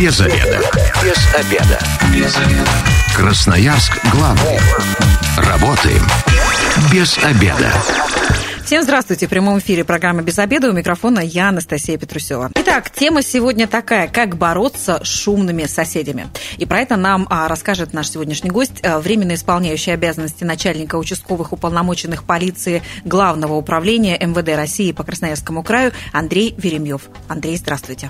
Без обеда. Без обеда. Без обеда. Красноярск главный. Работаем без обеда. Всем здравствуйте. В прямом эфире программа «Без обеда». У микрофона я, Анастасия Петрусева. Итак, тема сегодня такая. Как бороться с шумными соседями? И про это нам а, расскажет наш сегодняшний гость, а, временно исполняющий обязанности начальника участковых уполномоченных полиции Главного управления МВД России по Красноярскому краю Андрей Веремьев. Андрей, здравствуйте.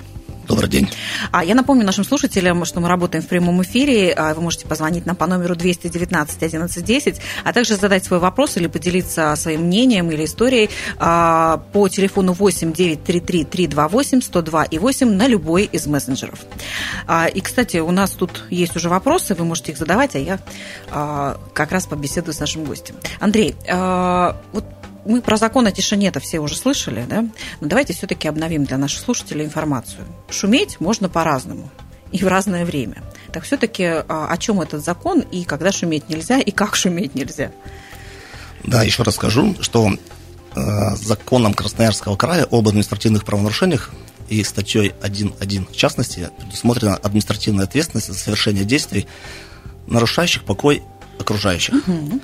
Добрый день. А я напомню нашим слушателям, что мы работаем в прямом эфире. А, вы можете позвонить нам по номеру 219 1110, а также задать свой вопрос или поделиться своим мнением или историей а, по телефону 8 933 328 102 и 8 на любой из мессенджеров. А, и, кстати, у нас тут есть уже вопросы, вы можете их задавать, а я как раз побеседую с нашим гостем. Андрей, вот мы про закон о тишине-то все уже слышали, да? Но давайте все-таки обновим для наших слушателей информацию. Шуметь можно по-разному и в разное время. Так все-таки а, о чем этот закон и когда шуметь нельзя и как шуметь нельзя? Да, еще раз скажу, что э, законом Красноярского края об административных правонарушениях и статьей 1.1 в частности предусмотрена административная ответственность за совершение действий, нарушающих покой окружающих. Угу.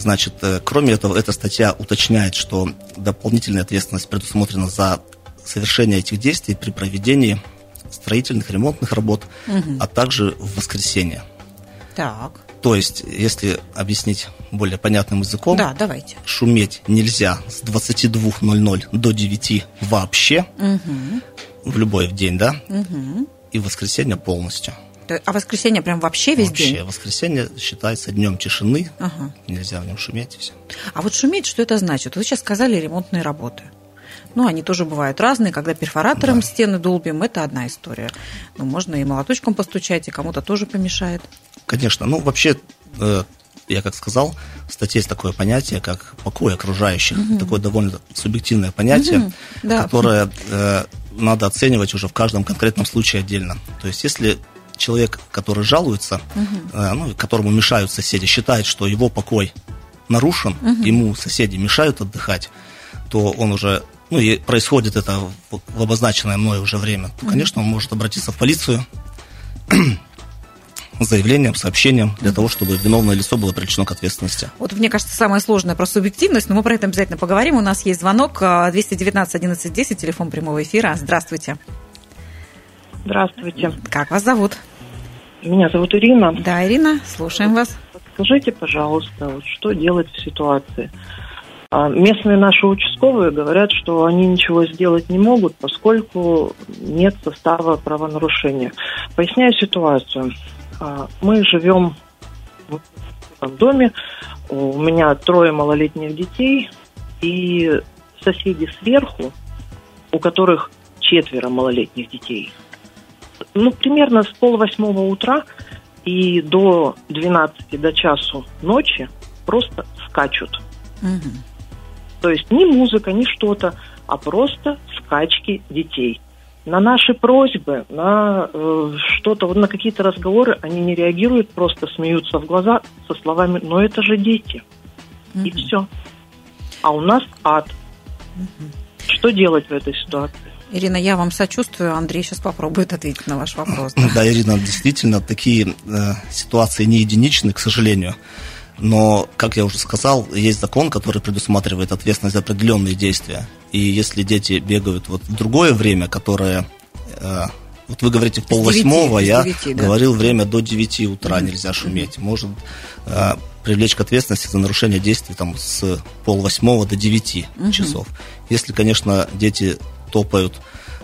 Значит, э, кроме этого, эта статья уточняет, что дополнительная ответственность предусмотрена за совершение этих действий при проведении строительных, ремонтных работ, угу. а также в воскресенье. Так. То есть, если объяснить более понятным языком, да, давайте. шуметь нельзя с 22.00 до 9 вообще, угу. в любой день, да, угу. и в воскресенье полностью. А воскресенье прям вообще весь вообще, день? Вообще, воскресенье считается днем тишины, ага. нельзя в нем шуметь и все. А вот шуметь, что это значит? Вы сейчас сказали ремонтные работы. Ну, они тоже бывают разные, когда перфоратором да. стены долбим, это одна история. Ну, можно и молоточком постучать, и кому-то тоже помешает. Конечно, ну, вообще, э, я как сказал, в статье есть такое понятие, как покой окружающих. Угу. Такое довольно субъективное понятие, угу. да. которое э, надо оценивать уже в каждом конкретном случае отдельно. То есть, если человек, который жалуется, угу. ну, которому мешают соседи, считает, что его покой нарушен, угу. ему соседи мешают отдыхать, то он уже, ну и происходит это в обозначенное мной уже время, то, конечно, он может обратиться в полицию с заявлением, сообщением для того, чтобы виновное лицо было привлечено к ответственности. Вот мне кажется, самое сложное про субъективность, но мы про это обязательно поговорим. У нас есть звонок 219 11 10, телефон прямого эфира. Здравствуйте. Здравствуйте. Как вас зовут? Меня зовут Ирина. Да, Ирина, слушаем вас. Скажите, пожалуйста, вот что делать в ситуации? А, местные наши участковые говорят, что они ничего сделать не могут, поскольку нет состава правонарушения. Поясняю ситуацию. А, мы живем в доме, у меня трое малолетних детей, и соседи сверху, у которых четверо малолетних детей – ну, примерно с полвосьмого утра и до 12, до часу ночи просто скачут. Угу. То есть ни музыка, ни что-то, а просто скачки детей. На наши просьбы, на э, что-то, вот на какие-то разговоры они не реагируют, просто смеются в глаза со словами «но это же дети». Угу. И все. А у нас ад. Угу. Что делать в этой ситуации? Ирина, я вам сочувствую. Андрей сейчас попробует ответить на ваш вопрос. Да, да Ирина, действительно, такие э, ситуации не единичны, к сожалению. Но, как я уже сказал, есть закон, который предусматривает ответственность за определенные действия. И если дети бегают вот в другое время, которое... Э, вот вы говорите в полвосьмого, я 9, да. говорил время до 9 утра mm-hmm. нельзя шуметь. Может э, привлечь к ответственности за нарушение действий там, с полвосьмого до 9 mm-hmm. часов. Если, конечно, дети топают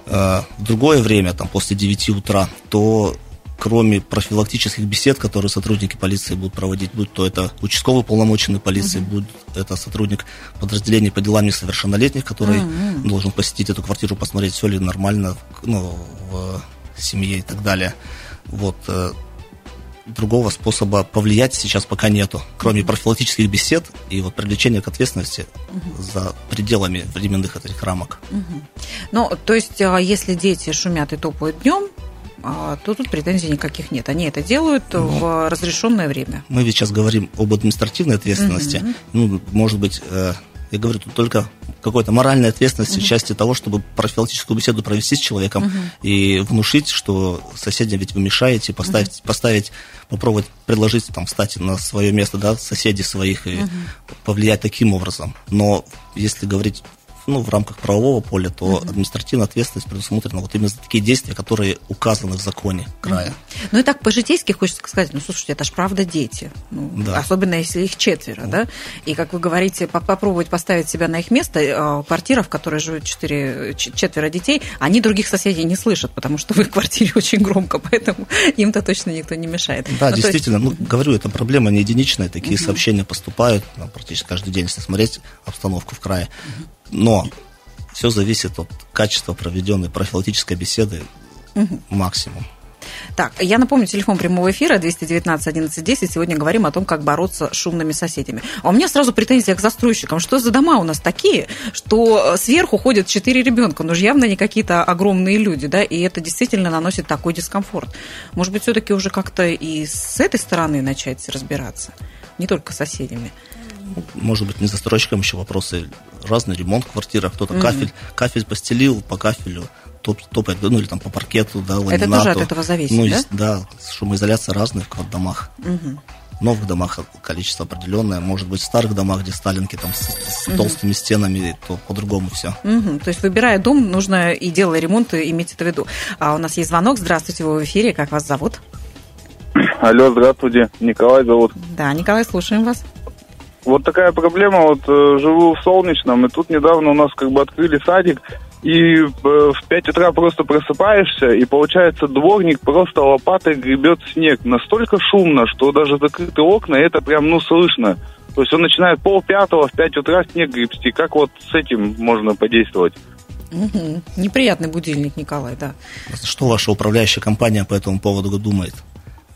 э, в другое время, там, после 9 утра, то кроме профилактических бесед, которые сотрудники полиции будут проводить, будь то это участковый полномоченный полиции, mm-hmm. будь это сотрудник подразделения по делам несовершеннолетних, который mm-hmm. должен посетить эту квартиру, посмотреть, все ли нормально ну, в семье и так далее. Вот, э, другого способа повлиять сейчас пока нету, кроме профилактических бесед и вот привлечения к ответственности угу. за пределами временных этих рамок. Угу. Ну, то есть, а, если дети шумят и топают днем, а, то тут претензий никаких нет. Они это делают ну, в разрешенное время. Мы ведь сейчас говорим об административной ответственности. Угу. Ну, может быть, э, Я говорю, тут только какой-то моральной ответственности uh-huh. части того, чтобы профилактическую беседу провести с человеком uh-huh. и внушить, что соседям ведь вы мешаете, поставить, uh-huh. поставить, попробовать предложить там встать на свое место, да, соседей своих и uh-huh. повлиять таким образом. Но если говорить ну, в рамках правового поля, то угу. административная ответственность предусмотрена вот именно за такие действия, которые указаны в законе края. Угу. Ну и так по-житейски хочется сказать, ну слушайте, это ж правда дети, ну, да. особенно если их четверо, угу. да, и как вы говорите, попробовать поставить себя на их место, а, квартира, в которой живут четыре, четверо детей, они других соседей не слышат, потому что в их квартире очень громко, поэтому им-то точно никто не мешает. Да, ну, действительно, есть... ну, говорю, это проблема не единичная, такие угу. сообщения поступают практически каждый день, если смотреть обстановку в крае. Угу. Но все зависит от качества проведенной профилактической беседы угу. максимум. Так, я напомню, телефон прямого эфира 219 11 10. Сегодня говорим о том, как бороться с шумными соседями. А у меня сразу претензия к застройщикам. Что за дома у нас такие, что сверху ходят четыре ребенка? Ну же явно не какие-то огромные люди, да, и это действительно наносит такой дискомфорт. Может быть, все-таки уже как-то и с этой стороны начать разбираться, не только с соседями может быть, не застройщикам еще вопросы. Разный ремонт в квартирах, кто-то mm-hmm. кафель, кафель постелил по кафелю, топ, топает, ну или там по паркету, да, ламинату. Это тоже от этого зависит, ну, да? Да, шумоизоляция разная в домах. Mm-hmm. В новых домах количество определенное, может быть, в старых домах, где сталинки там с, с угу. толстыми стенами, то по-другому все. Угу. То есть, выбирая дом, нужно и делая ремонт, иметь это в виду. А у нас есть звонок. Здравствуйте, вы в эфире. Как вас зовут? Алло, здравствуйте. Николай зовут. Да, Николай, слушаем вас. Вот такая проблема, вот э, живу в Солнечном, и тут недавно у нас как бы открыли садик, и э, в 5 утра просто просыпаешься, и получается дворник просто лопатой гребет снег. Настолько шумно, что даже закрыты окна, это прям, ну, слышно. То есть он начинает пол пятого в 5 утра снег гребсти. Как вот с этим можно подействовать? Угу. Неприятный будильник, Николай, да. Что ваша управляющая компания по этому поводу думает?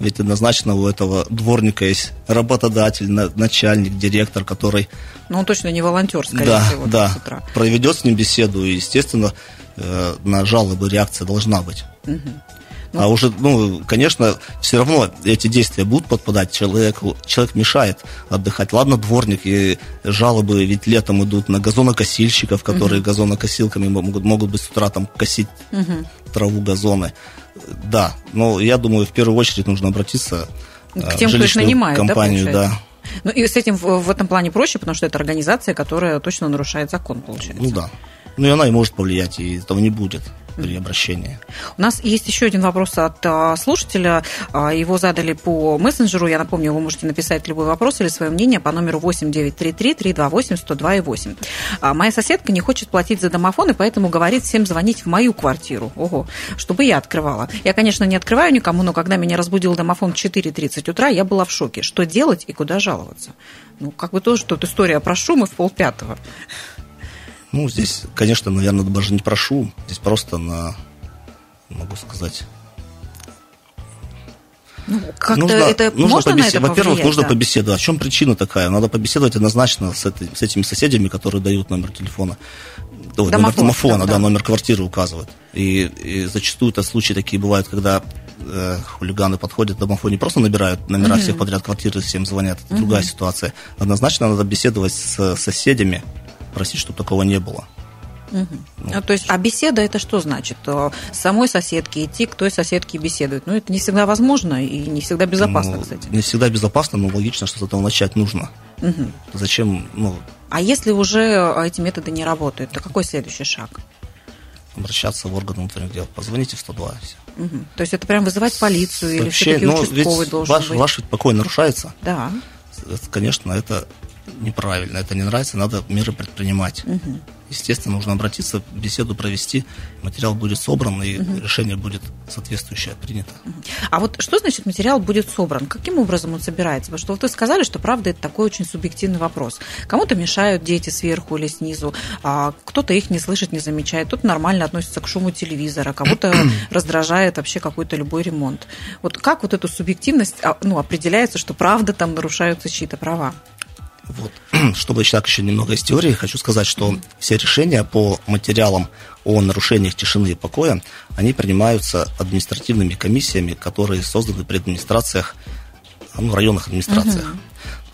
Ведь однозначно у этого дворника есть работодатель, начальник, директор, который... Ну, он точно не волонтер, скорее да, всего, да, с утра. проведет с ним беседу, и, естественно, э, на жалобы реакция должна быть. Угу. Ну, а уже, ну, конечно, все равно эти действия будут подпадать человеку. Человек мешает отдыхать. Ладно, дворник и жалобы ведь летом идут на газонокосильщиков, которые угу. газонокосилками могут, могут быть с утра там косить угу. траву, газоны. Да, но я думаю, в первую очередь нужно обратиться к э, тем, кто их нанимает, компанию, да, да. Ну и с этим в этом плане проще, потому что это организация, которая точно нарушает закон, получается. Ну да. Ну и она и может повлиять, и этого не будет при обращении. У нас есть еще один вопрос от а, слушателя. А, его задали по мессенджеру. Я напомню, вы можете написать любой вопрос или свое мнение по номеру 8933-328-102,8. А, моя соседка не хочет платить за домофон, и поэтому говорит всем звонить в мою квартиру. Ого, чтобы я открывала. Я, конечно, не открываю никому, но когда меня разбудил домофон в 4.30 утра, я была в шоке. Что делать и куда жаловаться? Ну, как бы тоже тут история про шум и в полпятого. Ну, здесь, конечно, наверное, даже не прошу. Здесь просто на, могу сказать... Ну, как-то нужно, это нужно можно побесед... на это Во-первых, повлиять, нужно да? побеседовать. В чем причина такая? Надо побеседовать однозначно с, этой, с этими соседями, которые дают номер телефона. Домофон, номер домофона, да, да, номер квартиры указывают. И, и зачастую это случаи такие бывают, когда э, хулиганы подходят к домофону, не просто набирают номера угу. всех подряд квартиры, всем звонят. Это угу. другая ситуация. Однозначно надо беседовать с соседями, просить, чтобы такого не было. Угу. Вот. А, то есть, а беседа это что значит? С самой соседки идти к той соседке беседовать. Ну, это не всегда возможно и не всегда безопасно, ну, кстати. Не всегда безопасно, но логично, что с этого начать нужно. Угу. Зачем, ну... А если уже эти методы не работают, то какой следующий шаг? Обращаться в органы внутренних дел. Позвоните в 102. Угу. То есть это прям вызывать полицию Сообщение, или все-таки ну, участковый должен ваш, быть? Ваш ведь покой нарушается. Да. Конечно, это неправильно, это не нравится, надо меры предпринимать. Угу. Естественно, нужно обратиться, беседу провести, материал будет собран, и угу. решение будет соответствующее принято. А вот что значит материал будет собран? Каким образом он собирается? Потому что вот вы сказали, что правда это такой очень субъективный вопрос. Кому-то мешают дети сверху или снизу, а кто-то их не слышит, не замечает, кто-то нормально относится к шуму телевизора, кого-то раздражает вообще какой-то любой ремонт. Вот как вот эту субъективность а, ну, определяется, что правда там нарушаются чьи-то права? Вот. Чтобы так еще немного из теории, хочу сказать, что все решения по материалам о нарушениях тишины и покоя, они принимаются административными комиссиями, которые созданы при администрациях, ну, районных администрациях. Угу.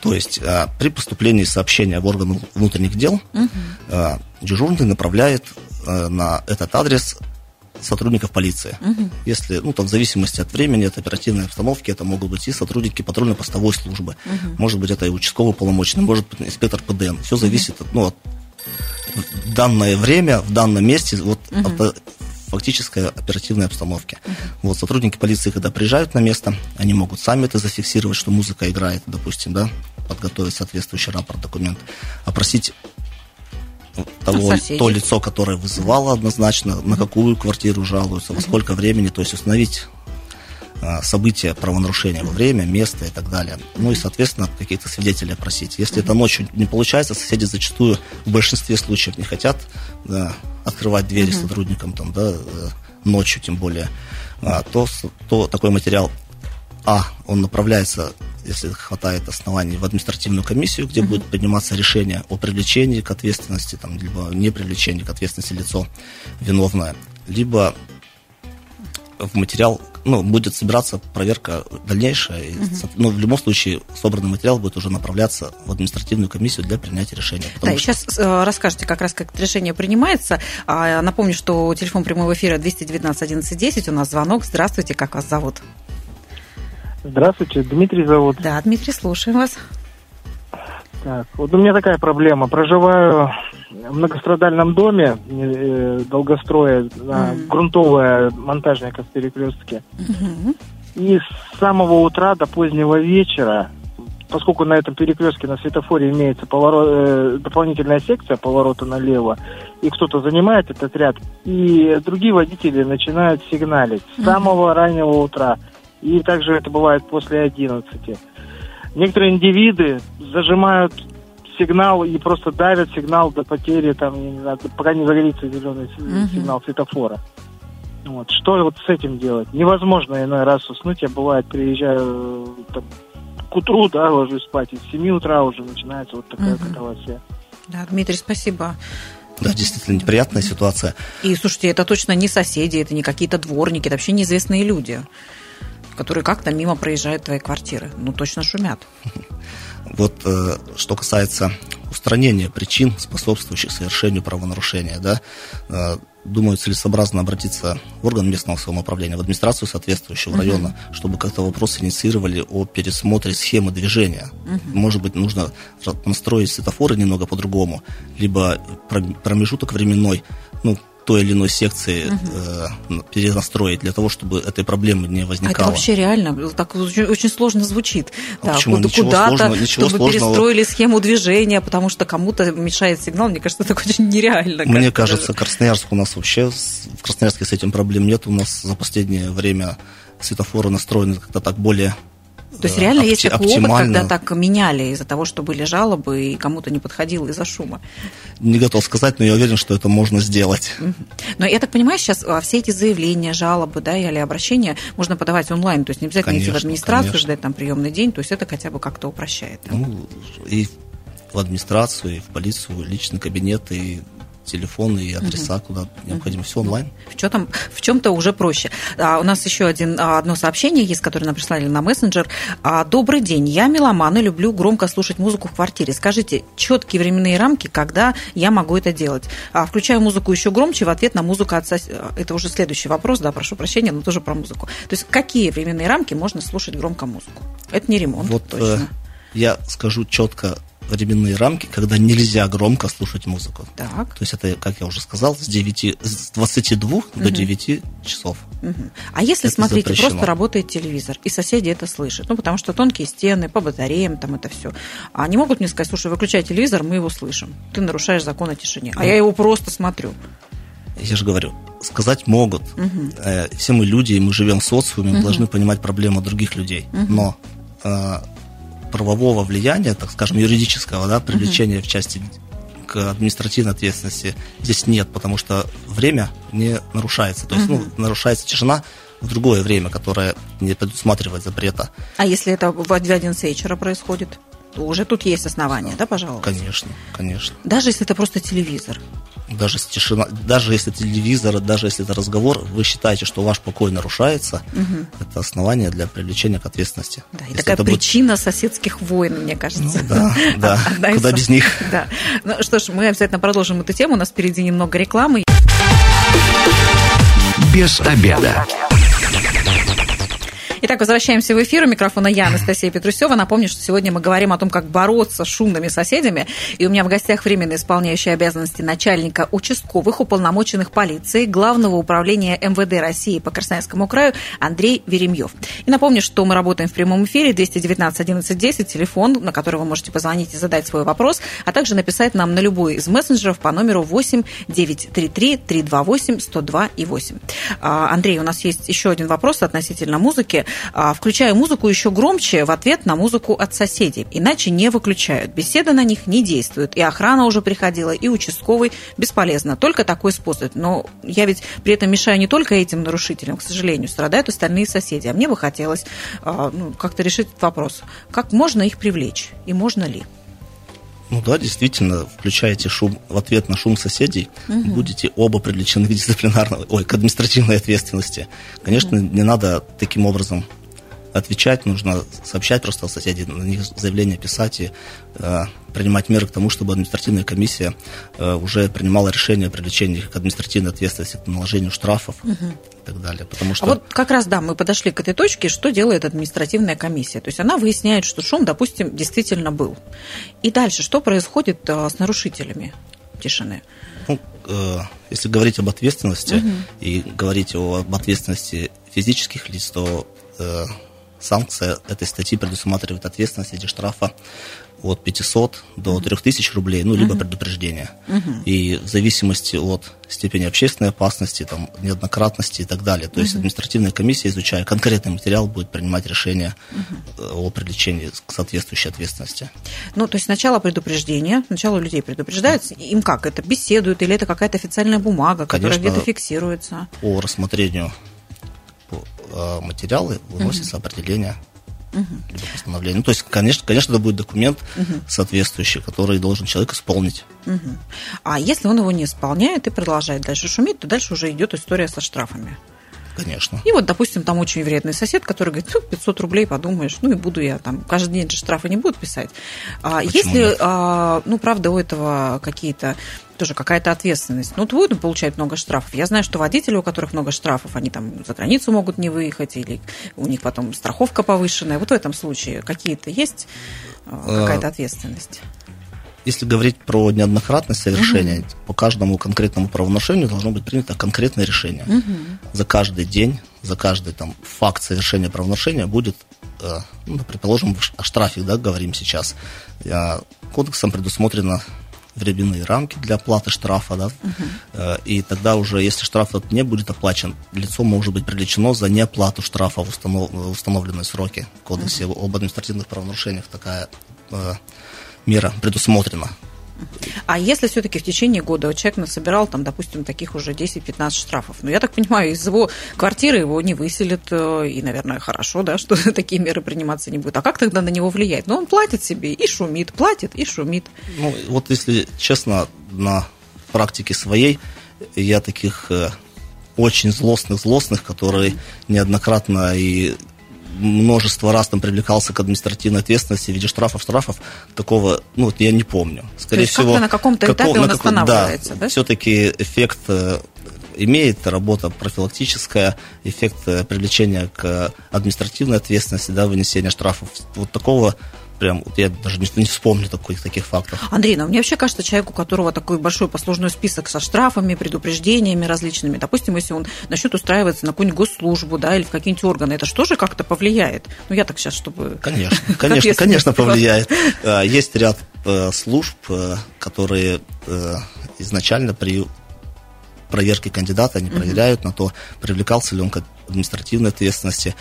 То есть а, при поступлении сообщения в орган внутренних дел угу. а, дежурный направляет а, на этот адрес сотрудников полиции. Угу. Если, ну, там, в зависимости от времени, от оперативной обстановки, это могут быть и сотрудники патрульно-постовой службы, угу. может быть, это и участковый полномочный, может быть, инспектор ПДН. Все зависит от, ну, от в данное время, в данном месте, вот угу. от фактической оперативной обстановки. Uh-huh. Вот сотрудники полиции, когда приезжают на место, они могут сами это зафиксировать, что музыка играет, допустим, да, подготовить соответствующий рапорт, документ, опросить того, Соседей. то лицо, которое вызывало однозначно, на какую квартиру жалуются, во сколько времени, то есть установить а, события правонарушения во время, место и так далее. Ну и, соответственно, каких-то свидетелей опросить. Если это ночью не получается, соседи зачастую в большинстве случаев не хотят да, открывать двери uh-huh. сотрудникам там, да, э, ночью тем более, а, то, то такой материал, а, он направляется если хватает оснований, в административную комиссию, где будет приниматься решение о привлечении к ответственности, там, либо не привлечении к ответственности лицо виновное, либо в материал, ну, будет собираться проверка дальнейшая. Uh-huh. Ну, в любом случае, собранный материал будет уже направляться в административную комиссию для принятия решения. Да, что... сейчас э, расскажете как раз, как это решение принимается. А, напомню, что телефон прямого эфира 219 11 10, у нас звонок. Здравствуйте, как вас зовут? Здравствуйте, Дмитрий зовут. Да, Дмитрий, слушаем вас. Так, вот у меня такая проблема. Проживаю в многострадальном доме э, долгостроя, mm. грунтовая монтажника в перекрестке. Mm-hmm. И с самого утра до позднего вечера, поскольку на этом перекрестке на светофоре имеется поворот, э, дополнительная секция поворота налево, и кто-то занимает этот ряд, и другие водители начинают сигналить с самого раннего утра – и также это бывает после 11. Некоторые индивиды зажимают сигнал и просто давят сигнал до потери, там, не знаю, пока не загорится зеленый uh-huh. сигнал светофора. Вот. Что вот с этим делать? Невозможно иной раз уснуть. Я бывает приезжаю там, к утру, да, ложусь спать, и с 7 утра уже начинается вот такая uh-huh. катавасия. Да, Дмитрий, спасибо. Да, действительно неприятная ситуация. И слушайте, это точно не соседи, это не какие-то дворники, это вообще неизвестные люди которые как-то мимо проезжают твои квартиры. Ну, точно шумят. Вот э, что касается устранения причин, способствующих совершению правонарушения, да, э, думаю, целесообразно обратиться в орган местного самоуправления, в администрацию соответствующего uh-huh. района, чтобы как-то вопрос инициировали о пересмотре схемы движения. Uh-huh. Может быть, нужно настроить светофоры немного по-другому, либо промежуток временной, ну, той или иной секции угу. э, перенастроить для того, чтобы этой проблемы не возникало. А это вообще реально так очень, очень сложно звучит. А так, почему? Ничего куда-то, сложного, ничего чтобы сложного. перестроили схему движения, потому что кому-то мешает сигнал, мне кажется, это очень нереально. Мне кажется, Красноярск у нас вообще, в Красноярске с этим проблем нет. У нас за последнее время светофоры настроены как-то так более то есть реально есть такой опыт, когда так меняли из-за того, что были жалобы и кому-то не подходило из-за шума? Не готов сказать, но я уверен, что это можно сделать. Но я так понимаю, сейчас а, все эти заявления, жалобы, да, или обращения можно подавать онлайн, то есть не обязательно конечно, идти в администрацию, конечно. ждать там приемный день, то есть это хотя бы как-то упрощает. Да? Ну, и в администрацию, и в полицию, личный кабинет, и телефоны и адреса, угу. куда необходимо. Все онлайн. В, чем, в чем-то уже проще. А, у нас еще один, а, одно сообщение есть, которое нам прислали на мессенджер. А, Добрый день, я меломан и люблю громко слушать музыку в квартире. Скажите, четкие временные рамки, когда я могу это делать? А, включаю музыку еще громче в ответ на музыку от сос... Это уже следующий вопрос, да, прошу прощения, но тоже про музыку. То есть какие временные рамки можно слушать громко музыку? Это не ремонт, вот, точно. Э, я скажу четко временные рамки, когда нельзя громко слушать музыку. Так. То есть это, как я уже сказал, с, 9, с 22 угу. до 9 часов. Угу. А если, это смотрите, запрещено. просто работает телевизор, и соседи это слышат, ну, потому что тонкие стены, по батареям, там это все. А они могут мне сказать, слушай, выключай телевизор, мы его слышим. Ты нарушаешь закон о тишине. А ну, я его просто смотрю. Я же говорю, сказать могут. Угу. Все мы люди, и мы живем в социуме, мы угу. должны понимать проблемы других людей. Угу. Но э, правового влияния, так скажем, юридического, да, привлечения uh-huh. в части к административной ответственности здесь нет, потому что время не нарушается. То есть, uh-huh. ну, нарушается тишина в другое время, которое не предусматривает запрета. А если это в 11 вечера происходит? то уже тут есть основания, да, пожалуйста? Конечно, конечно. Даже если это просто телевизор? Даже, тишина, даже если телевизор, даже если это разговор, вы считаете, что ваш покой нарушается, угу. это основание для привлечения к ответственности. Да, и такая причина будет... соседских войн, мне кажется. Ну, да, да. Куда без них. Да. Ну что ж, мы обязательно продолжим эту тему. У нас впереди немного рекламы. Без обеда. Итак, возвращаемся в эфир. У микрофона я, Анастасия Петрусева. Напомню, что сегодня мы говорим о том, как бороться с шумными соседями. И у меня в гостях временно исполняющий обязанности начальника участковых уполномоченных полиции Главного управления МВД России по Красноярскому краю Андрей Веремьев. И напомню, что мы работаем в прямом эфире 219 11 10, телефон, на который вы можете позвонить и задать свой вопрос, а также написать нам на любой из мессенджеров по номеру 8 933 328 102 и 8. Андрей, у нас есть еще один вопрос относительно музыки. А, включаю музыку еще громче в ответ на музыку от соседей. Иначе не выключают. Беседа на них не действует. И охрана уже приходила, и участковый. Бесполезно. Только такой способ. Но я ведь при этом мешаю не только этим нарушителям, к сожалению. Страдают остальные соседи. А мне бы хотелось а, ну, как-то решить этот вопрос. Как можно их привлечь? И можно ли? Ну да, действительно, включаете шум в ответ на шум соседей, угу. будете оба привлечены к дисциплинарной, ой, к административной ответственности. Конечно, угу. не надо таким образом отвечать, нужно сообщать просто соседей, на них заявление писать и э, принимать меры к тому, чтобы административная комиссия э, уже принимала решение о привлечении к административной ответственности, к наложению штрафов угу. и так далее. Потому что... А вот как раз, да, мы подошли к этой точке, что делает административная комиссия. То есть она выясняет, что шум, допустим, действительно был. И дальше, что происходит э, с нарушителями тишины? Ну, э, если говорить об ответственности угу. и говорить об ответственности физических лиц, то э, санкция этой статьи предусматривает ответственность в виде штрафа от 500 до 3000 рублей, ну, либо uh предупреждение. uh И в зависимости от степени общественной опасности, там, неоднократности и так далее. То uh есть административная комиссия, изучая конкретный материал, будет принимать решение uh о привлечении к соответствующей ответственности. Ну, то есть сначала предупреждение, сначала людей предупреждаются, им как? Это беседуют или это какая-то официальная бумага, которая Конечно, где-то фиксируется? По рассмотрению материалы выносится угу. определение угу. постановление. Ну, то есть, конечно, конечно, это будет документ угу. соответствующий, который должен человек исполнить. Угу. А если он его не исполняет и продолжает дальше шуметь, то дальше уже идет история со штрафами. Конечно. И вот, допустим, там очень вредный сосед, который говорит, ну, 500 рублей, подумаешь, ну, и буду я там, каждый день же штрафы не будут писать. А если, а, ну, правда, у этого какие-то тоже какая-то ответственность. Ну, вот будут получать много штрафов. Я знаю, что водители, у которых много штрафов, они там за границу могут не выехать, или у них потом страховка повышенная. Вот в этом случае какие-то есть а, какая-то ответственность? Если говорить про неоднократность совершения, угу. по каждому конкретному правонарушению должно быть принято конкретное решение. Угу. За каждый день, за каждый там, факт совершения правонарушения будет, э, ну, предположим, о штрафе, да, говорим сейчас. Э, кодексом предусмотрено временные рамки для оплаты штрафа, да, угу. и тогда уже, если штраф этот не будет оплачен, лицо может быть привлечено за неоплату штрафа в, установ... в установленные сроки. В Кодексе угу. об административных правонарушениях такая э, мера предусмотрена. А если все-таки в течение года человек насобирал, там, допустим, таких уже 10-15 штрафов, ну, я так понимаю, из его квартиры его не выселят, э, и, наверное, хорошо, да, что такие меры приниматься не будут. А как тогда на него влиять? Ну, он платит себе и шумит, платит и шумит. Ну, вот если честно, на практике своей я таких э, очень злостных-злостных, которые неоднократно и множество раз там привлекался к административной ответственности в виде штрафов, штрафов, такого, ну, вот я не помню. Скорее То есть всего, на каком-то этапе каком, он каком, останавливается, да? да? Все-таки эффект э, имеет работа профилактическая, эффект э, привлечения к административной ответственности, да, вынесения штрафов. Вот такого прям, вот я даже не, не вспомню таких, таких фактов. Андрей, ну мне вообще кажется, человек, у которого такой большой послужной список со штрафами, предупреждениями различными, допустим, если он начнет устраиваться на какую-нибудь госслужбу, да, или в какие-нибудь органы, это же как-то повлияет? Ну, я так сейчас, чтобы... Конечно, конечно, конечно, повлияет. А, есть ряд э, служб, э, которые э, изначально при проверке кандидата, они проверяют на то, привлекался ли он к административной ответственности,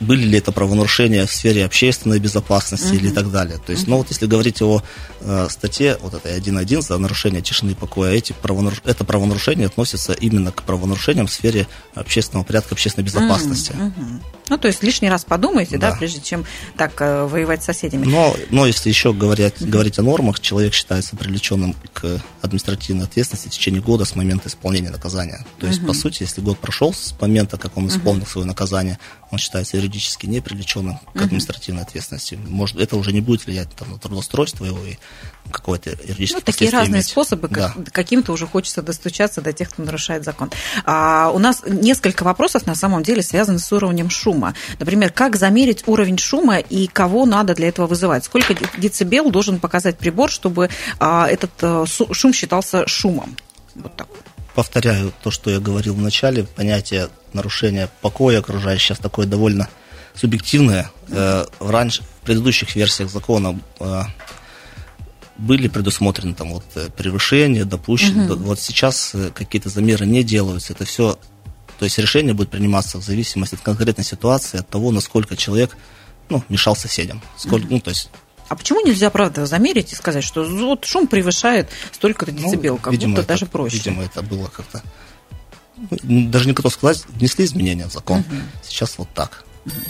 были ли это правонарушения в сфере общественной безопасности uh-huh. или так далее. То есть, uh-huh. ну вот если говорить о э, статье вот этой 1.1 за нарушение тишины и покоя, эти правонаруш... это правонарушение относится именно к правонарушениям в сфере общественного порядка, общественной безопасности. Uh-huh. Uh-huh. Ну, то есть лишний раз подумайте, да, да прежде чем так э, воевать с соседями. Но, но если еще говорить, говорить о нормах, человек считается привлеченным к административной ответственности в течение года с момента исполнения наказания. То есть, mm-hmm. по сути, если год прошел с момента, как он исполнил mm-hmm. свое наказание, он считается юридически не привлеченным к административной ответственности. Может, это уже не будет влиять там, на трудоустройство его и какое-то юридическое Ну, такие разные иметь. способы, да. каким-то уже хочется достучаться до тех, кто нарушает закон. А, у нас несколько вопросов, на самом деле, связаны с уровнем шума. Например, как замерить уровень шума и кого надо для этого вызывать? Сколько децибел должен показать прибор, чтобы а, этот а, шум считался шумом? Вот так повторяю то, что я говорил в начале, понятие нарушения покоя окружающего сейчас такое довольно субъективное. Э, раньше, в предыдущих версиях закона э, были предусмотрены там вот э, превышения, допущены. Угу. Вот сейчас какие-то замеры не делаются. Это все, то есть решение будет приниматься в зависимости от конкретной ситуации, от того, насколько человек ну, мешал соседям. Сколько, угу. ну, то есть а почему нельзя, правда, замерить и сказать, что вот шум превышает столько-то ну, децибел, ну, как видимо, будто это, даже проще? Видимо, это было как-то... Ну, даже не готов сказать, внесли изменения в закон. Угу. Сейчас вот так.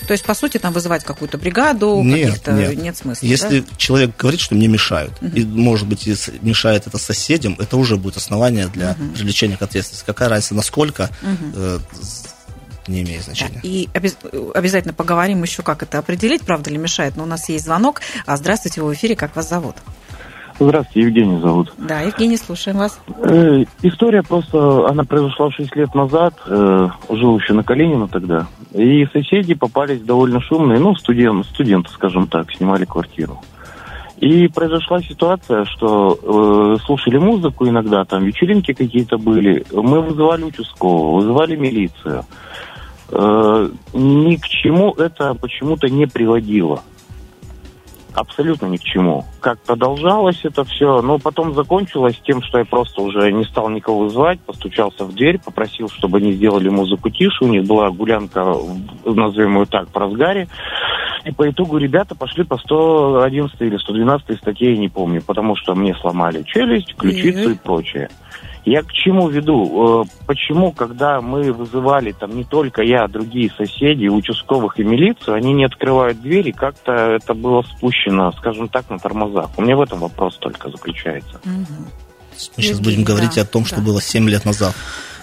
То есть, по сути, там вызывать какую-то бригаду, нет, нет. нет смысла. Если да? человек говорит, что мне мешают, угу. и, может быть, если мешает это соседям, это уже будет основание для угу. привлечения к ответственности. Какая разница, насколько угу. э, не имеет значения. И обязательно поговорим еще, как это определить, правда ли мешает. Но у нас есть звонок. А здравствуйте, вы в эфире, как вас зовут? Здравствуйте, Евгений зовут. Да, Евгений, слушаем вас. Э, история просто, она произошла 6 лет назад, э, жил еще на Калинина тогда, и соседи попались довольно шумные, ну, студент, студенты, скажем так, снимали квартиру. И произошла ситуация, что э, слушали музыку иногда, там вечеринки какие-то были, мы вызывали участкового, вызывали милицию э, ни к чему это почему-то не приводило. Абсолютно ни к чему. Как продолжалось это все, но потом закончилось тем, что я просто уже не стал никого звать, постучался в дверь, попросил, чтобы они сделали музыку тише. У них была гулянка, назовем ее так, по разгаре. И по итогу ребята пошли по 111 или 112 статье, я не помню, потому что мне сломали челюсть, ключицу mm-hmm. и прочее. Я к чему веду? Э, почему, когда мы вызывали, там не только я, а другие соседи, участковых и милицию, они не открывают двери, как-то это было спущено, скажем так, на тормозах. У меня в этом вопрос только заключается. Угу. Мы сейчас будем говорить да, о том, что да. было 7 лет назад.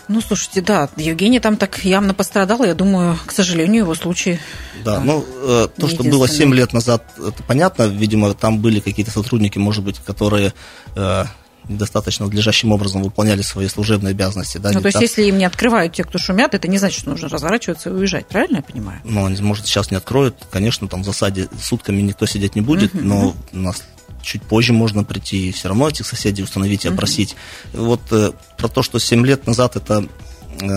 Ну, слушайте, да, Евгений там так явно пострадал, я думаю, к сожалению, его случай. Да, ну, э, то, что было 7 лет назад, это понятно, видимо, там были какие-то сотрудники, может быть, которые э, недостаточно надлежащим образом выполняли свои служебные обязанности. Да, ну, то есть, так. если им не открывают те, кто шумят, это не значит, что нужно разворачиваться и уезжать, правильно я понимаю? Ну, они, может, сейчас не откроют, конечно, там в засаде сутками никто сидеть не будет, uh-huh, но uh-huh. у нас чуть позже можно прийти и все равно этих соседей установить и опросить. Uh-huh. Вот э, про то, что 7 лет назад это э,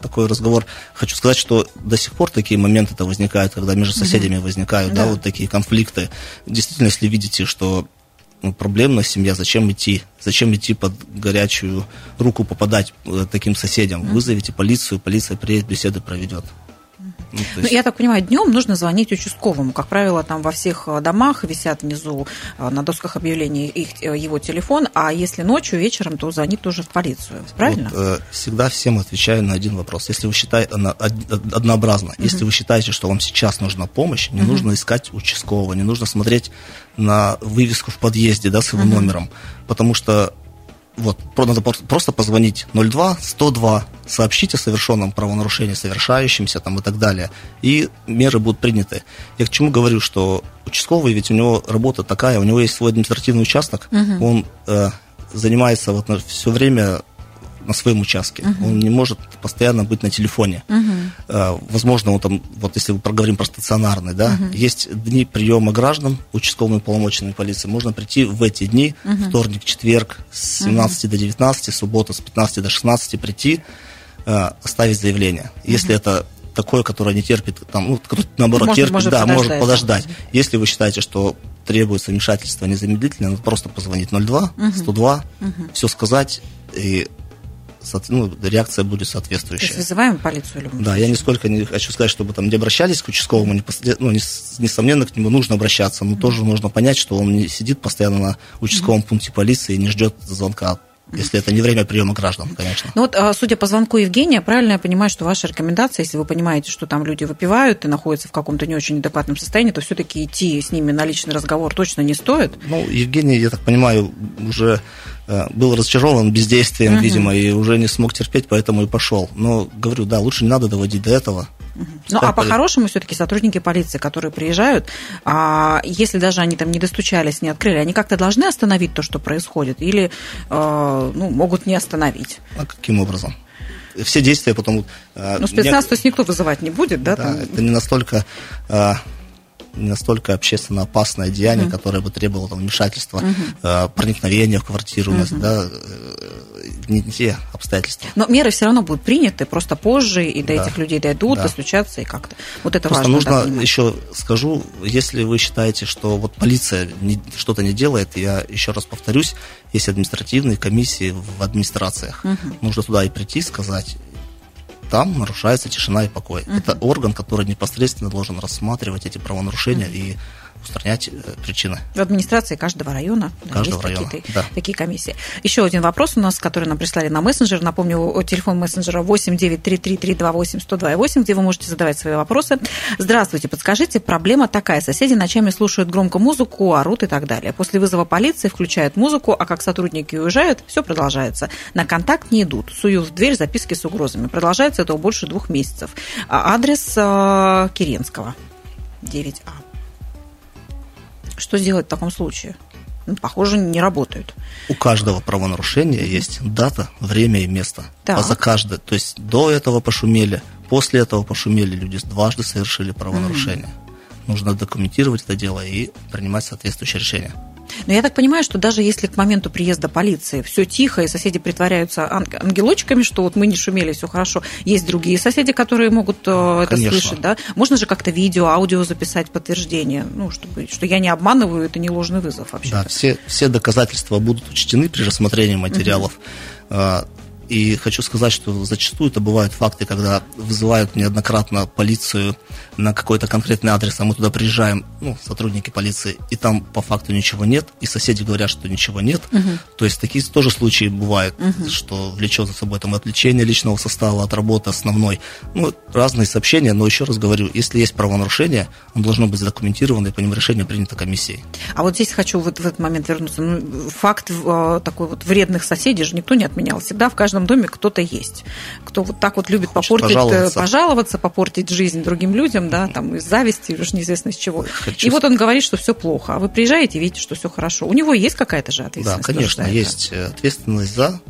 такой разговор. Хочу сказать, что до сих пор такие моменты-то возникают, когда между соседями возникают, да. да, вот такие конфликты. Действительно, если видите, что проблемная семья, зачем идти? Зачем идти под горячую руку попадать э, таким соседям? Вызовите полицию, полиция приедет, беседы проведет. Ну, ну, есть... ну, я так понимаю, днем нужно звонить участковому. Как правило, там во всех э, домах висят внизу э, на досках объявлений их, его телефон, а если ночью, вечером, то звонит тоже в полицию. Правильно? Вот, э, всегда всем отвечаю на один вопрос. Если вы считаете, на, однообразно, угу. если вы считаете, что вам сейчас нужна помощь, не угу. нужно искать участкового, не нужно смотреть на вывеску в подъезде да, с его угу. номером, потому что вот, надо просто позвонить 02 102, сообщить о совершенном правонарушении, совершающемся там и так далее. И меры будут приняты. Я к чему говорю, что участковый, ведь у него работа такая, у него есть свой административный участок, угу. он э, занимается вот все время на своем участке. Uh-huh. Он не может постоянно быть на телефоне. Uh-huh. Возможно, он там, вот если мы проговорим про стационарный, да, uh-huh. есть дни приема граждан участковыми полномочиями полиции. Можно прийти в эти дни, uh-huh. вторник, четверг, с 17 uh-huh. до 19, суббота с 15 до 16 прийти, э, оставить заявление. Uh-huh. Если это такое, которое не терпит, там, ну, наоборот, может, терпит, может да, подождать, может подождать. Да. Если вы считаете, что требуется вмешательство незамедлительно, надо просто позвонить 02, uh-huh. 102, uh-huh. все сказать, и ну, реакция будет соответствующая. То есть вызываем полицию любым Да, я нисколько не хочу сказать, чтобы там не обращались к участковому, не, ну, не, несомненно, к нему нужно обращаться, но mm-hmm. тоже нужно понять, что он не сидит постоянно на участковом mm-hmm. пункте полиции и не ждет звонка если это не время приема граждан, конечно. Ну вот, а, судя по звонку Евгения, правильно я понимаю, что ваша рекомендация, если вы понимаете, что там люди выпивают и находятся в каком-то не очень адекватном состоянии, то все-таки идти с ними на личный разговор точно не стоит? Ну, Евгений, я так понимаю, уже был разочарован бездействием, угу. видимо, и уже не смог терпеть, поэтому и пошел. Но говорю, да, лучше не надо доводить до этого. Ну, а по-хорошему все-таки сотрудники полиции, которые приезжают, а если даже они там не достучались, не открыли, они как-то должны остановить то, что происходит, или э, ну, могут не остановить? А каким образом? Все действия потом... Э, ну, спецназ, не... то есть никто вызывать не будет, да? Да, там... это не настолько э, не настолько общественно опасное деяние, mm которое бы требовало там, вмешательства, mm-hmm. проникновения в квартиру, mm да, э, не, не те обстоятельства. Но меры все равно будут приняты, просто позже и до да. этих людей дойдут, да. достучаться и как-то. Вот это просто важно. нужно, да, еще скажу, если вы считаете, что вот полиция не, что-то не делает, я еще раз повторюсь, есть административные комиссии в администрациях. Угу. Нужно туда и прийти, сказать, там нарушается тишина и покой. Uh-huh. Это орган, который непосредственно должен рассматривать эти правонарушения uh-huh. и устранять э, причины. В администрации каждого района каждого да, есть района, такие, да. такие комиссии. Еще один вопрос у нас, который нам прислали на мессенджер. Напомню, телефон мессенджера 8933-328-102-8, где вы можете задавать свои вопросы. Здравствуйте, подскажите, проблема такая. Соседи ночами слушают громко музыку, орут и так далее. После вызова полиции включают музыку, а как сотрудники уезжают, все продолжается. На контакт не идут. Суют в дверь записки с угрозами. Продолжается это больше двух месяцев. А адрес э, Киренского, 9А. Что сделать в таком случае? Ну, похоже, не работают. У каждого правонарушения есть дата, время и место. Так. А за каждое, то есть до этого пошумели, после этого пошумели, люди дважды совершили правонарушение. Mm. Нужно документировать это дело и принимать соответствующее решение. Но я так понимаю, что даже если к моменту приезда полиции все тихо, и соседи притворяются ангелочками, что вот мы не шумели, все хорошо, есть другие соседи, которые могут э, это Конечно. слышать, да? Можно же как-то видео, аудио записать подтверждение, ну, чтобы, что я не обманываю, это не ложный вызов вообще. Да, все, все доказательства будут учтены при рассмотрении материалов. Угу. И хочу сказать, что зачастую это бывают факты, когда вызывают неоднократно полицию на какой-то конкретный адрес, а мы туда приезжаем, ну, сотрудники полиции, и там по факту ничего нет, и соседи говорят, что ничего нет. Угу. То есть такие тоже случаи бывают, угу. что влечет за собой там отвлечение личного состава от работы основной. Ну, разные сообщения, но еще раз говорю, если есть правонарушение, оно должно быть задокументировано, и по нему решение принято комиссией. А вот здесь хочу вот в этот момент вернуться. Ну, факт э, такой вот вредных соседей же никто не отменял. Всегда в каждом доме кто-то есть, кто вот так вот любит Хочет попортить, э, пожаловаться. пожаловаться, попортить жизнь другим людям, да, там из зависти, уж неизвестно из чего. Хочу... И вот он говорит, что все плохо, а вы приезжаете и видите, что все хорошо. У него есть какая-то же ответственность? Да, конечно, есть это? ответственность за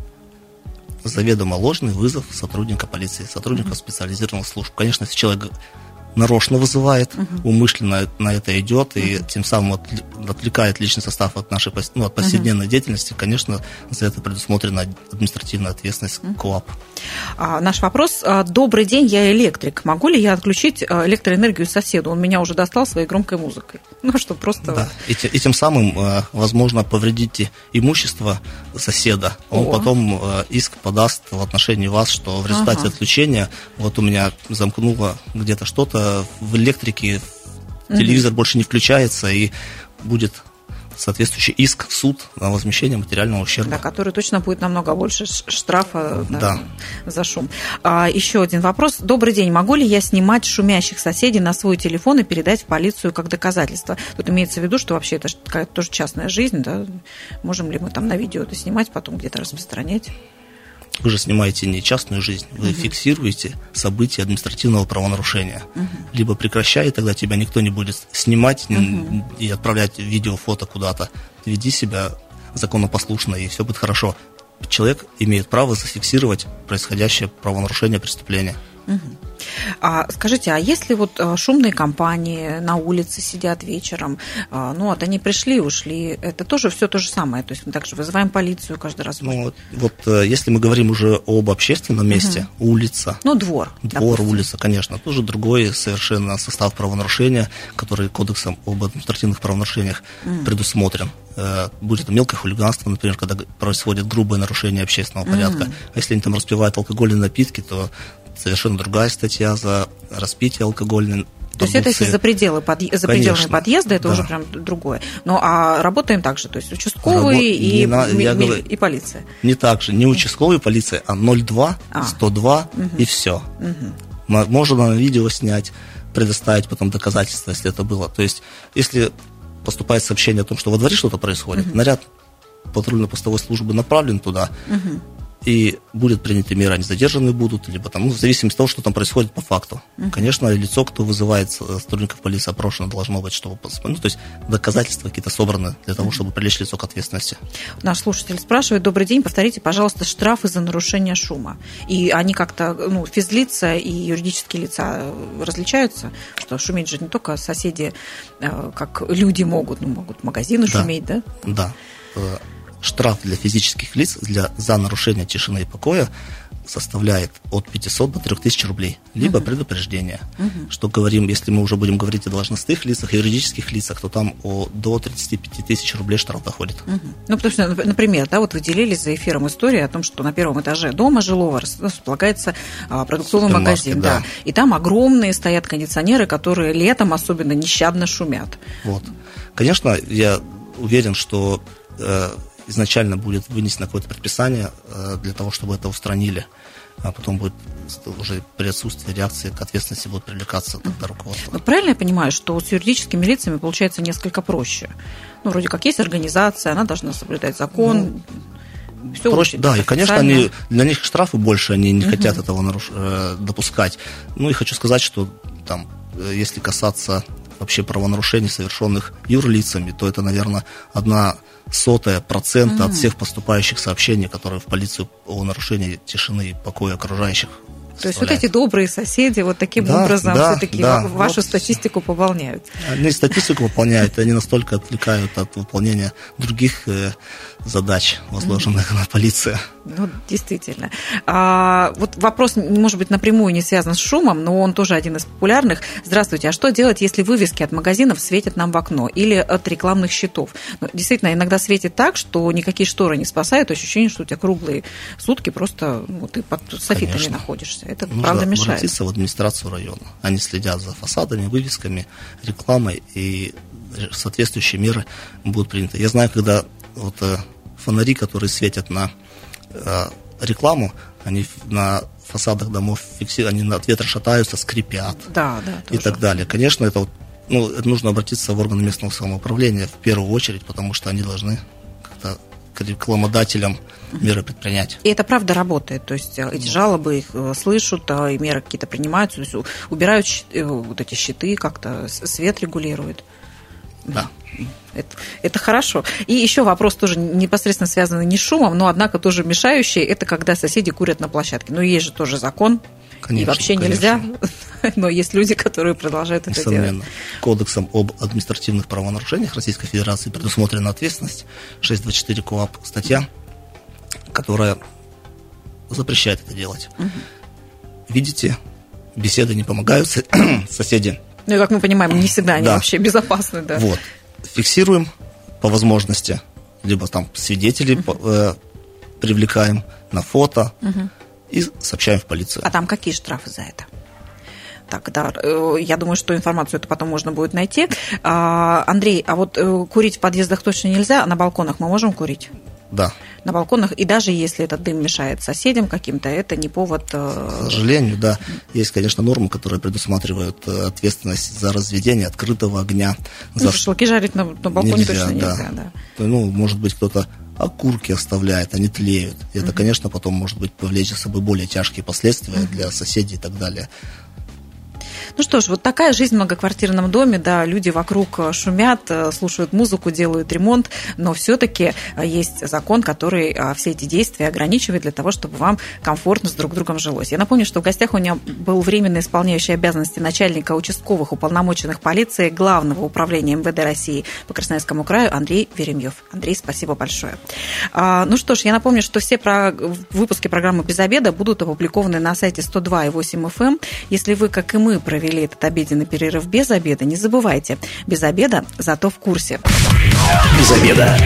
заведомо ложный вызов сотрудника полиции, сотрудника mm-hmm. специализированных служб. Конечно, если человек нарочно вызывает, угу. умышленно на это идет, и тем самым отвлекает личный состав от нашей ну, от повседневной угу. деятельности, конечно, за это предусмотрена административная ответственность угу. КОАП. А, наш вопрос. А, Добрый день, я электрик. Могу ли я отключить а, электроэнергию соседу? Он меня уже достал своей громкой музыкой. Ну, что просто... Да, и, и тем самым, а, возможно, повредите имущество соседа. Он О. потом иск подаст в отношении вас, что в результате ага. отключения вот у меня замкнуло где-то что-то, в электрике телевизор угу. больше не включается и будет соответствующий иск в суд на возмещение материального ущерба. Да, который точно будет намного больше штрафа да, да. за шум. А, еще один вопрос. Добрый день. Могу ли я снимать шумящих соседей на свой телефон и передать в полицию как доказательство? Тут имеется в виду, что вообще это какая-то тоже частная жизнь, да? Можем ли мы там на видео это снимать, потом где-то распространять? Вы же снимаете не частную жизнь, вы угу. фиксируете события административного правонарушения. Угу. Либо прекращай, тогда тебя никто не будет снимать угу. и отправлять видео, фото куда-то. Веди себя законопослушно, и все будет хорошо. Человек имеет право зафиксировать происходящее правонарушение преступления. Угу. А скажите, а если вот э, шумные компании на улице сидят вечером, а, ну вот они пришли, ушли, это тоже все то же самое, то есть мы также вызываем полицию каждый раз? Ну вот, вот э, если мы говорим уже об общественном месте, угу. улица. Ну двор. Двор, допустим. улица, конечно, тоже другой совершенно состав правонарушения, который кодексом об административных правонарушениях угу. предусмотрен э, будет это мелкое хулиганство, например, когда происходит грубое нарушение общественного порядка. Mm. А если они там распивают алкогольные напитки, то совершенно другая статья за распитие алкогольной То есть это если за пределы подъ... за пределами подъезда, это да. уже прям другое. Ну а работаем так же, то есть участковые Рабо... и, на... ми... говорю... и полиция. Не так же, не участковые полиция, а 02, а. 102 угу. и все. Угу. Можно на видео снять, предоставить потом доказательства, если это было. То есть, если поступает сообщение о том, что во дворе что-то происходит, угу. наряд патрульно-постовой службы направлен туда, угу и будет приняты меры, они задержаны будут, либо там, ну, в зависимости от того, что там происходит по факту. Uh-huh. Конечно, лицо, кто вызывает сотрудников полиции, опрошено должно быть, чтобы, ну, то есть доказательства какие-то собраны для того, чтобы привлечь лицо к ответственности. Наш слушатель спрашивает, добрый день, повторите, пожалуйста, штрафы за нарушение шума. И они как-то, ну, физлица и юридические лица различаются, что шуметь же не только соседи, э, как люди могут, ну, могут магазины да. шуметь, да? Да э, штраф для физических лиц для, за нарушение тишины и покоя составляет от 500 до 3000 рублей, либо uh-huh. предупреждение. Uh-huh. Что говорим, если мы уже будем говорить о должностных лицах, юридических лицах, то там о, до 35 тысяч рублей штраф доходит. Uh-huh. Ну, потому что, например, да, вот вы делились за эфиром историю о том, что на первом этаже дома жилого располагается а, продуктовый магазин, да. да. И там огромные стоят кондиционеры, которые летом особенно нещадно шумят. Вот. Конечно, я уверен, что э, изначально будет вынесено какое-то предписание э, для того, чтобы это устранили, а потом будет уже при отсутствии реакции к ответственности будет привлекаться тогда руководство. Но правильно я понимаю, что с юридическими лицами получается несколько проще? Ну, вроде как есть организация, она должна соблюдать закон, ну, все проще, да, и, конечно, они, для них штрафы больше, они не угу. хотят этого наруш... Э, допускать. Ну, и хочу сказать, что там, э, если касаться вообще правонарушений, совершенных юрлицами, то это, наверное, одна сотая процента mm-hmm. от всех поступающих сообщений, которые в полицию о нарушении тишины и покоя окружающих то есть вот эти добрые соседи вот таким да, образом да, все-таки да. вашу вот. статистику пополняют. Они статистику выполняют, они настолько отвлекают от выполнения других э, задач, возложенных mm-hmm. на полицию. Ну, действительно. А, вот вопрос, может быть, напрямую не связан с шумом, но он тоже один из популярных. Здравствуйте, а что делать, если вывески от магазинов светят нам в окно или от рекламных щитов? Ну, действительно, иногда светит так, что никакие шторы не спасают, ощущение, что у тебя круглые сутки просто ну, ты под софитами Конечно. находишься. Это, Нужно правда, мешает. обратиться в администрацию района. Они следят за фасадами, вывесками, рекламой, и соответствующие меры будут приняты. Я знаю, когда вот э, фонари, которые светят на э, рекламу, они на фасадах домов фиксируют, они от ветра шатаются, скрипят да, да, и так далее. Конечно, это вот, ну, это нужно обратиться в органы местного самоуправления в первую очередь, потому что они должны как-то к рекламодателям меры предпринять. И это правда работает, то есть э, эти жалобы их э, слышат, а и меры какие-то принимаются, то есть убирают вот эти щиты, как-то свет регулируют. Да. Это, это хорошо. И еще вопрос тоже непосредственно связанный не с шумом, но однако тоже мешающий, это когда соседи курят на площадке. Ну, есть же тоже закон, Конечно, и вообще конечно. нельзя, но есть люди, которые продолжают это Несомненно. делать. Кодексом об административных правонарушениях Российской Федерации предусмотрена ответственность 624 КОАП статья, которая запрещает это делать. Угу. Видите, беседы не помогают, соседи ну и, как мы понимаем, не всегда они да. вообще безопасны. Да. Вот. Фиксируем по возможности, либо там свидетелей э, привлекаем на фото угу. и сообщаем в полицию. А там какие штрафы за это? Так, да, э, я думаю, что информацию это потом можно будет найти. А, Андрей, а вот э, курить в подъездах точно нельзя, а на балконах мы можем курить? Да. На балконах, и даже если этот дым мешает соседям каким-то, это не повод... Э, К сожалению, да. Есть, конечно, нормы, которые предусматривают э, ответственность за разведение открытого огня. Ну, за... шашлыки жарить на, на балконе нельзя, точно нельзя, да. да. Ну, может быть, кто-то окурки оставляет, они тлеют. И это, конечно, потом может быть повлечь за собой более тяжкие последствия для соседей и так далее. Ну что ж, вот такая жизнь в многоквартирном доме, да, люди вокруг э, шумят, э, слушают музыку, делают ремонт, но все-таки э, есть закон, который все эти действия ограничивает для того, чтобы вам комфортно с друг другом жилось. Я напомню, что в гостях у меня был временно исполняющий обязанности начальника участковых уполномоченных полиции Главного управления МВД России по Красноярскому краю Андрей Веремьев. Андрей, спасибо большое. А, ну что ж, я напомню, что все про... выпуски программы «Без обеда» будут опубликованы на сайте 102.8 FM. Эм. Если вы, как и мы, провели провели этот обеденный перерыв без обеда, не забывайте, без обеда, зато в курсе. Без обеда.